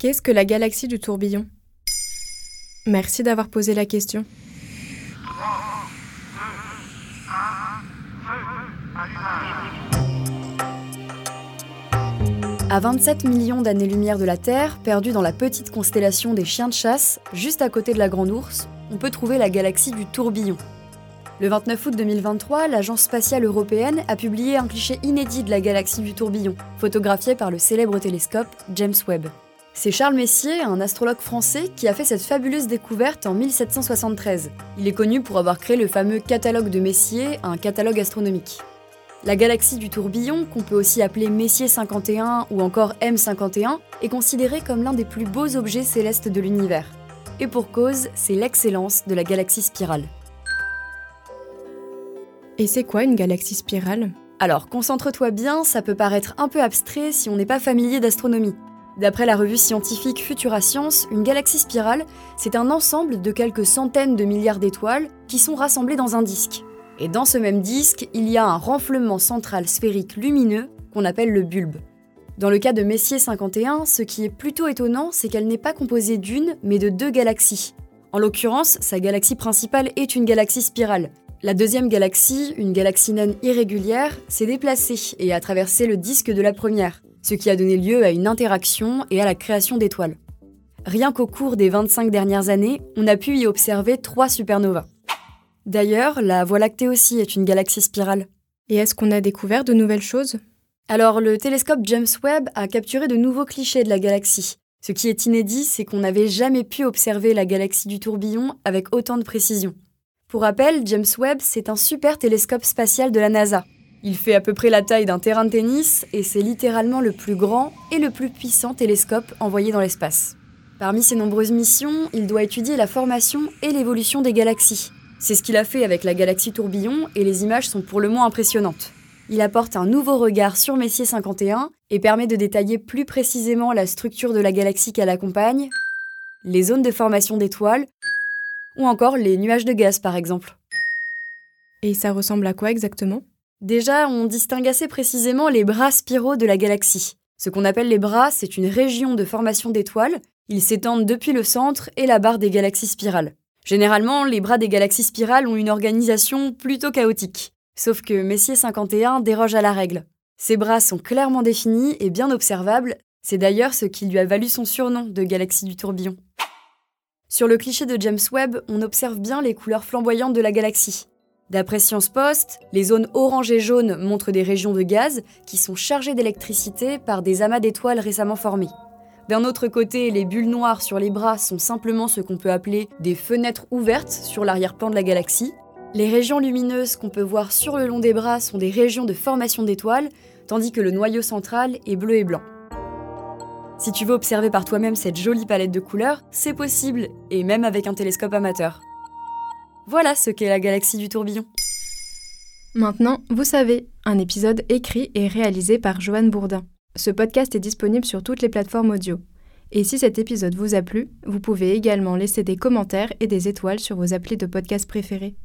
Qu'est-ce que la galaxie du tourbillon? Merci d'avoir posé la question. À 27 millions d'années-lumière de la Terre, perdue dans la petite constellation des chiens de chasse, juste à côté de la Grande Ourse, on peut trouver la galaxie du tourbillon. Le 29 août 2023, l'Agence spatiale européenne a publié un cliché inédit de la galaxie du tourbillon, photographié par le célèbre télescope James Webb. C'est Charles Messier, un astrologue français, qui a fait cette fabuleuse découverte en 1773. Il est connu pour avoir créé le fameux catalogue de Messier, un catalogue astronomique. La galaxie du tourbillon, qu'on peut aussi appeler Messier 51 ou encore M51, est considérée comme l'un des plus beaux objets célestes de l'univers. Et pour cause, c'est l'excellence de la galaxie spirale. Et c'est quoi une galaxie spirale? Alors, concentre-toi bien, ça peut paraître un peu abstrait si on n'est pas familier d'astronomie. D'après la revue scientifique Futura Science, une galaxie spirale, c'est un ensemble de quelques centaines de milliards d'étoiles qui sont rassemblées dans un disque. Et dans ce même disque, il y a un renflement central sphérique lumineux qu'on appelle le bulbe. Dans le cas de Messier 51, ce qui est plutôt étonnant, c'est qu'elle n'est pas composée d'une, mais de deux galaxies. En l'occurrence, sa galaxie principale est une galaxie spirale. La deuxième galaxie, une galaxie naine irrégulière, s'est déplacée et a traversé le disque de la première, ce qui a donné lieu à une interaction et à la création d'étoiles. Rien qu'au cours des 25 dernières années, on a pu y observer trois supernovas. D'ailleurs, la Voie lactée aussi est une galaxie spirale. Et est-ce qu'on a découvert de nouvelles choses? Alors, le télescope James Webb a capturé de nouveaux clichés de la galaxie. Ce qui est inédit, c'est qu'on n'avait jamais pu observer la galaxie du tourbillon avec autant de précision. Pour rappel, James Webb, c'est un super télescope spatial de la NASA. Il fait à peu près la taille d'un terrain de tennis et c'est littéralement le plus grand et le plus puissant télescope envoyé dans l'espace. Parmi ses nombreuses missions, il doit étudier la formation et l'évolution des galaxies, c'est ce qu'il a fait avec la galaxie Tourbillon et les images sont pour le moins impressionnantes. Il apporte un nouveau regard sur Messier 51 et permet de détailler plus précisément la structure de la galaxie qu'elle accompagne, les zones de formation d'étoiles ou encore les nuages de gaz par exemple. Et ça ressemble à quoi exactement? Déjà, on distingue assez précisément les bras spiraux de la galaxie. Ce qu'on appelle les bras, c'est une région de formation d'étoiles. Ils s'étendent depuis le centre et la barre des galaxies spirales. Généralement, les bras des galaxies spirales ont une organisation plutôt chaotique. Sauf que Messier 51 déroge à la règle. Ses bras sont clairement définis et bien observables, c'est d'ailleurs ce qui lui a valu son surnom de galaxie du tourbillon. Sur le cliché de James Webb, on observe bien les couleurs flamboyantes de la galaxie. D'après Science Post, les zones orange et jaune montrent des régions de gaz qui sont chargées d'électricité par des amas d'étoiles récemment formés. D'un autre côté, les bulles noires sur les bras sont simplement ce qu'on peut appeler des fenêtres ouvertes sur l'arrière-plan de la galaxie. Les régions lumineuses qu'on peut voir sur le long des bras sont des régions de formation d'étoiles, tandis que le noyau central est bleu et blanc. Si tu veux observer par toi-même cette jolie palette de couleurs, c'est possible, et même avec un télescope amateur. Voilà ce qu'est la galaxie du tourbillon. Maintenant, vous savez, un épisode écrit et réalisé par Joanne Bourdin. Ce podcast est disponible sur toutes les plateformes audio. Et si cet épisode vous a plu, vous pouvez également laisser des commentaires et des étoiles sur vos applis de podcast préférés.